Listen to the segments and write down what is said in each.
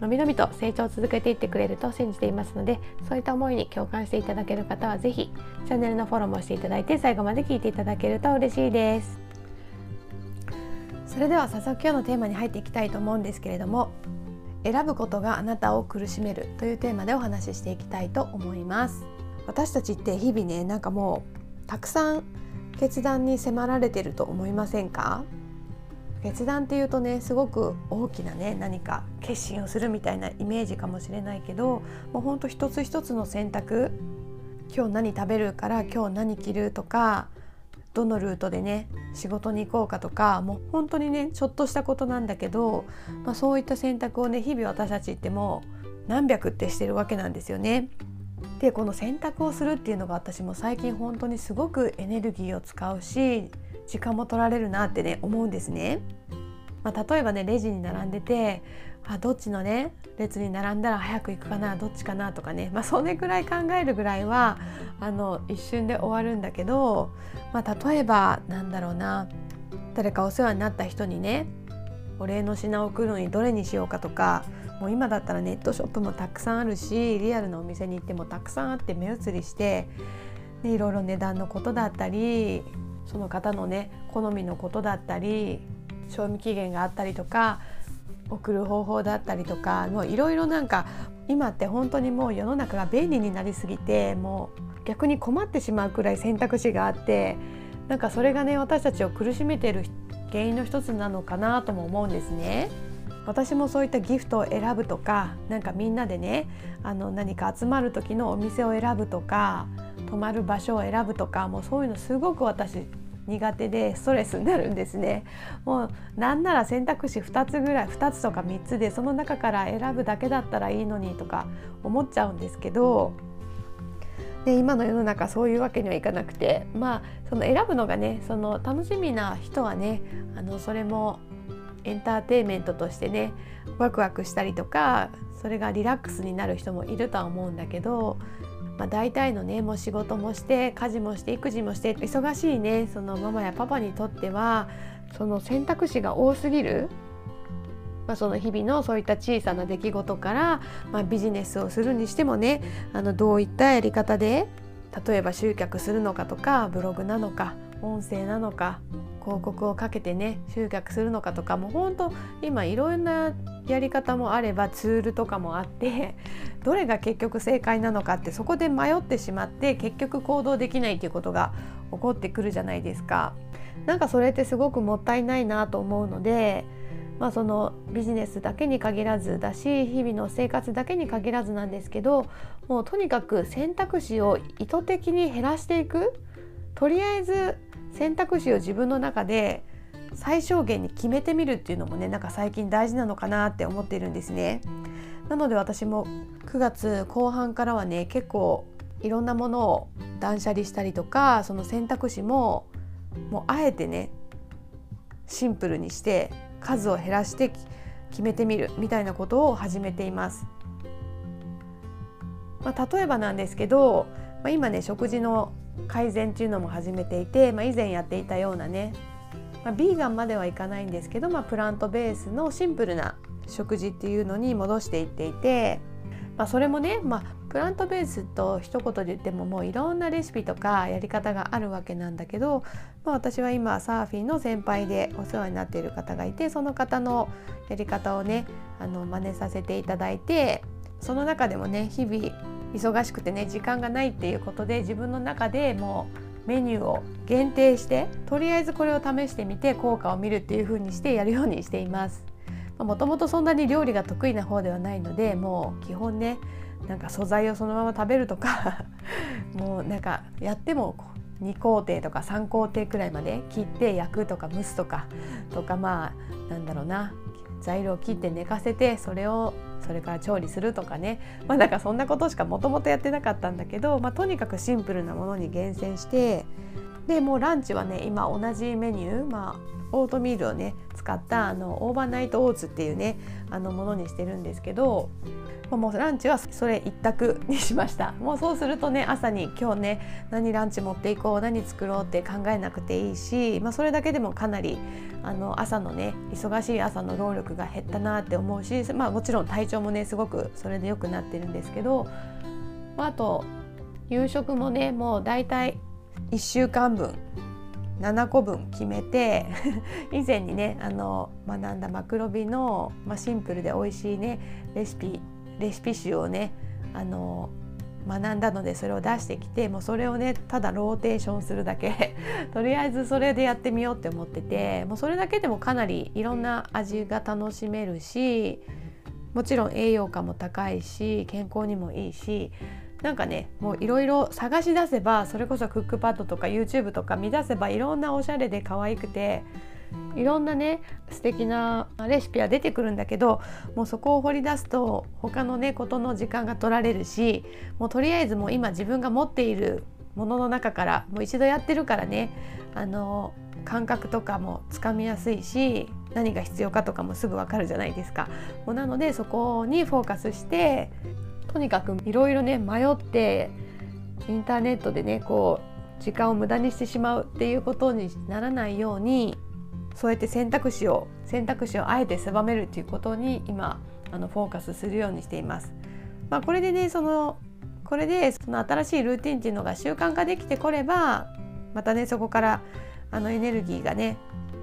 のびのびと成長を続けていってくれると信じていますのでそういった思いに共感していただける方は是非チャンネルのフォローもしていただいて最後まで聞いていただけると嬉しいです。それでは早速今日のテーマに入っていきたいと思うんですけれども選ぶことがあなたを苦しめるというテーマでお話ししていきたいと思います。私たちって日々ねなんかもうたくさん決断に迫られてると思いませんか？決断っていうとねすごく大きなね何か決心をするみたいなイメージかもしれないけどもうほんと一つ一つの選択今日何食べるから今日何着るとかどのルートでね仕事に行こうかとかもう本当にねちょっとしたことなんだけど、まあ、そういった選択をね日々私たちってもう何百ってしてるわけなんですよね。でこの選択をするっていうのが私も最近本当にすごくエネルギーを使うし時間も取られるなってね思うんですね。まあ、例えばねレジに並んでてあどっちのね列に並んだら早く行くかなどっちかなとかね、まあ、それぐらい考えるぐらいはあの一瞬で終わるんだけど、まあ、例えばなんだろうな誰かお世話になった人にねお礼の品を送るのにどれにしようかとかもう今だったらネットショップもたくさんあるしリアルなお店に行ってもたくさんあって目移りして、ね、いろいろ値段のことだったりその方のね好みのことだったり賞味期限があったりとか送る方法だったりとかもういろいろなんか今って本当にもう世の中が便利になりすぎてもう逆に困ってしまうくらい選択肢があってなんかそれがね私たちを苦しめている原因の一つなのかなとも思うんですね。私もそういったギフトを選ぶとかなんかみんなでねあの何か集まる時のお店を選ぶとか泊まる場所を選ぶとかもうそういうのすごく私苦手でストレスになるんですね。もうなんなら選択肢2つぐらい2つとか3つでその中から選ぶだけだったらいいのにとか思っちゃうんですけどで今の世の中そういうわけにはいかなくてまあその選ぶのがねその楽しみな人はねあのそれもエンターテインメントとしてねワクワクしたりとかそれがリラックスになる人もいるとは思うんだけどまあ、大体のねもう仕事もして家事もして育児もして忙しいねそのママやパパにとってはその選択肢が多すぎる、まあ、その日々のそういった小さな出来事から、まあ、ビジネスをするにしてもねあのどういったやり方で例えば集客するのかとかブログなのか音声なのか広告をかけてね集客するのかとかもうほんと今いろんなやり方もあればツールとかもあって どれが結局正解なのかってそこで迷ってしまって結局行動できないっていうことが起こってくるじゃないですか。なんかそれってすごくもったいないなと思うのでまあ、そのビジネスだけに限らずだし日々の生活だけに限らずなんですけどもうとにかく選択肢を意図的に減らしていくとりあえず選択肢を自分の中で最小限に決めてみるっていうのもねなんか最近大事なのかなって思っているんですね。なので私も9月後半からはね結構いろんなものを断捨離したりとかその選択肢ももうあえてねシンプルにして数を減らして決めてみるみたいなことを始めています。まあ、例えばなんですけど、まあ、今ね食事の改善っていうのも始めていて、まあ、以前やっていたようなね、まあ、ビーガンまではいかないんですけど、まあ、プラントベースのシンプルな食事っていうのに戻していっていて、まあ、それもね、まあ、プラントベースと一言で言ってももういろんなレシピとかやり方があるわけなんだけど、まあ、私は今サーフィンの先輩でお世話になっている方がいてその方のやり方をねあの真似させていただいてその中でもね日々忙しくてね時間がないっていうことで自分の中でもうメニューを限定してとりあえずこれを試してみて効果を見るっていう風にしてやるようにしています。もともとそんなに料理が得意な方ではないのでもう基本ねなんか素材をそのまま食べるとか もうなんかやっても2工程とか3工程くらいまで切って焼くとか蒸すとかとかまあなんだろうな材料を切って寝かせてそれをそれから調理するとかね。まあなんかそんなことしかもともとやってなかったんだけど、まあ、とにかくシンプルなものに厳選してでもうランチはね今同じメニュー、まあ、オートミールをね使ったあのオーバーナイトオーツっていうねあのものにしてるんですけどもうランチはそれ一択にしました。もうそうするとね朝に今日ね何ランチ持っていこう何作ろうって考えなくていいし、まあ、それだけでもかなりあの朝のね忙しい朝の労力が減ったなって思うし、まあ、もちろん体調もねすごくそれで良くなってるんですけど、まあ、あと夕食もねもうだいたい1週間分7個分決めて以前にねあの学んだマクロビの、まあ、シンプルで美味しいねレシピレシピ集をねあの学んだのでそれを出してきてもうそれをねただローテーションするだけ。とりあえずそれでやってみようって思っててもうそれだけでもかなりいろんな味が楽しめるしもちろん栄養価も高いし健康にもいいしなんかねもういろいろ探し出せばそれこそクックパッドとか YouTube とか見出せばいろんなおしゃれで可愛くていろんなね素敵なレシピは出てくるんだけどもうそこを掘り出すと他のねことの時間が取られるしもうとりあえずもう今自分が持っているものの中からもう一度やってるからねあの感覚とかもつかみやすいし何が必要かとかもすぐわかるじゃないですか。もうなのでそこにフォーカスしてとにかくいろいろね迷ってインターネットでねこう時間を無駄にしてしまうっていうことにならないようにそうやって選択肢を選択肢をあえて狭めるっていうことに今あのフォーカスするようにしています。まあ、これでねそのこれでその新しいルーティンっていうのが習慣化できてこればまたねそこからあのエネルギーがね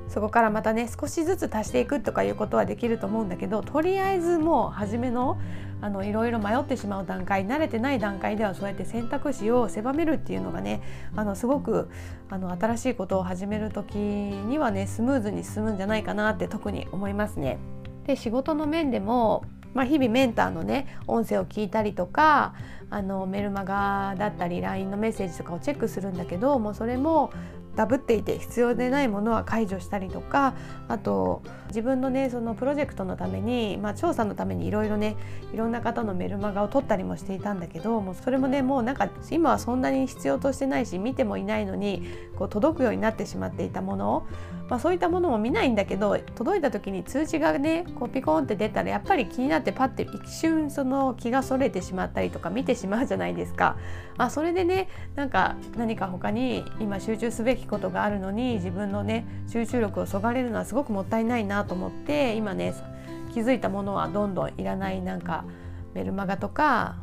そこからまたね少しずつ足していくとかいうことはできると思うんだけどとりあえずもう初めのあのいろいろ迷ってしまう段階慣れてない段階ではそうやって選択肢を狭めるっていうのがねあのすごくあの新しいことを始める時にはねスムーズに進むんじゃないかなって特に思いますね。で仕事の面でもまあ、日々メンターのね音声を聞いたりとかあのメルマガだったり LINE のメッセージとかをチェックするんだけどもうそれもダブっていて必要でないものは解除したりとかあと自分のねそのプロジェクトのために、まあ、調査のためにいろいろねいろんな方のメルマガを取ったりもしていたんだけどもうそれもねもうなんか今はそんなに必要としてないし見てもいないのにこう届くようになってしまっていたものまあ、そういったものも見ないんだけど届いた時に通知がねこうピコンって出たらやっぱり気になってパッて一瞬その気がそれてしまったりとか見てしまうじゃないですか。あそれでねなんか何か他に今集中すべきことがあるのに自分のね集中力をそがれるのはすごくもったいないなと思って今ね気づいたものはどんどんいらないなんかメルマガとか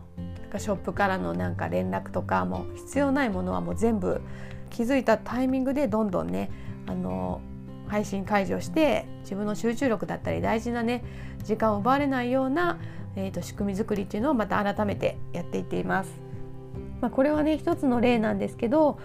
ショップからのなんか連絡とかも必要ないものはもう全部気づいたタイミングでどんどんねあの配信解除して自分の集中力だったり大事なね時間を奪われないような、えーと、仕組み作りっていうのをまた改めてやっていっています。まあ、これはね一つの例なんですけど、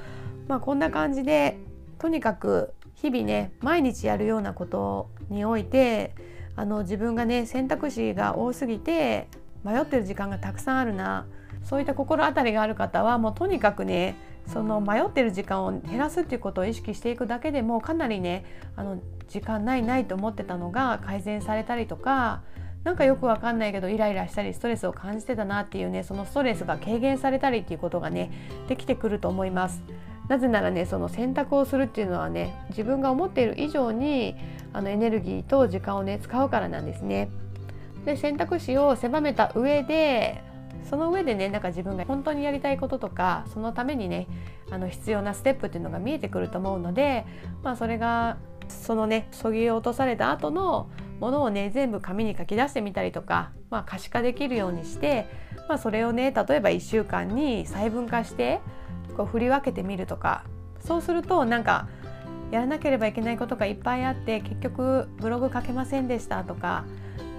まあ、こんな感じでとにかく日々ね毎日やるようなことにおいてあの自分がね選択肢が多すぎて迷ってる時間がたくさんあるなそういった心当たりがある方はもうとにかくねその迷ってる時間を減らすっていうことを意識していくだけでもかなりねあの時間ないないと思ってたのが改善されたりとか何かよくわかんないけどイライラしたりストレスを感じてたなっていうねそのストレスが軽減されたりっていうことがねできてくると思います。なぜならねその選択をするっていうのはね自分が思っている以上にあのエネルギーと時間をね使うからなんですね。で選択肢を狭めた上でその上でねなんか自分が本当にやりたいこととかそのためにねあの必要なステップっていうのが見えてくると思うので、まあ、それがそのねそぎ落とされた後のものをね全部紙に書き出してみたりとか、まあ、可視化できるようにして、まあ、それをね例えば1週間に細分化してこう振り分けてみるとかそうするとなんかやらなければいけないことがいっぱいあって結局ブログ書けませんでしたとか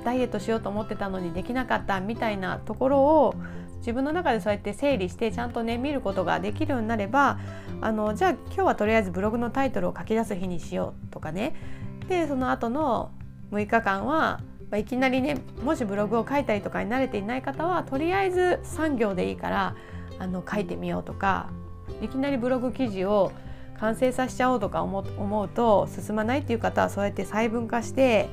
ダイエットしようと思ってたのにできなかったみたいなところを自分の中でそうやって整理してちゃんとね見ることができるようになればあのじゃあ今日はとりあえずブログのタイトルを書き出す日にしようとかね。でその後の6日間は、まあ、いきなりねもしブログを書いたりとかに慣れていない方はとりあえず3行でいいからあの書いてみようとかいきなりブログ記事を完成させちゃおうとか思うと進まないっていう方はそうやって細分化して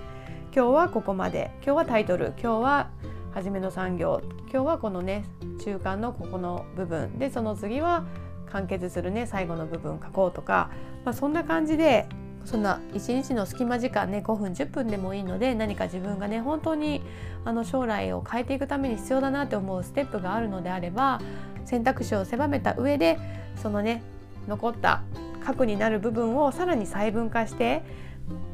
今日はここまで。今日はタイトル。今日は初めの産業。今日はこのね中間のここの部分。でその次は完結するね最後の部分書こうとか、まあ、そんな感じでそんな一日の隙間時間ね5分10分でもいいので何か自分がね本当にあの将来を変えていくために必要だなって思うステップがあるのであれば選択肢を狭めた上でそのね残った核になる部分をさらに細分化して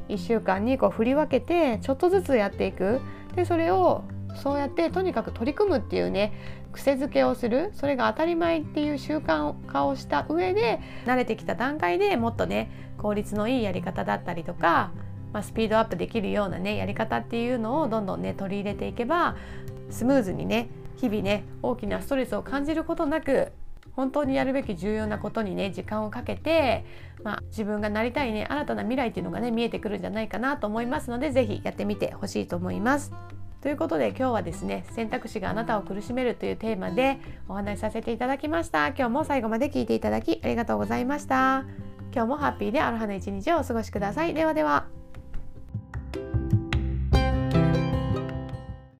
1週間にこう振り分けてちょっとずつやっていく。でそれをそうやってとにかく取り組むっていうね癖づけをする。それが当たり前っていう習慣化をした上で慣れてきた段階でもっとね効率のいいやり方だったりとか、まあ、スピードアップできるようなねやり方っていうのをどんどんね取り入れていけばスムーズにね日々ね大きなストレスを感じることなく本当にやるべき重要なことにね時間をかけて、まあ、自分がなりたいね新たな未来っていうのがね見えてくるんじゃないかなと思いますので是非やってみてほしいと思います。ということで今日はですね選択肢があなたを苦しめるというテーマでお話しさせていただきました。今日も最後まで聞いていただきありがとうございました。今日もハッピーでアロハな一日をお過ごしください。ではでは。